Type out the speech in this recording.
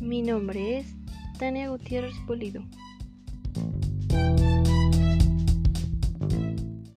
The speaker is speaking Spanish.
Mi nombre es Tania Gutiérrez Polido.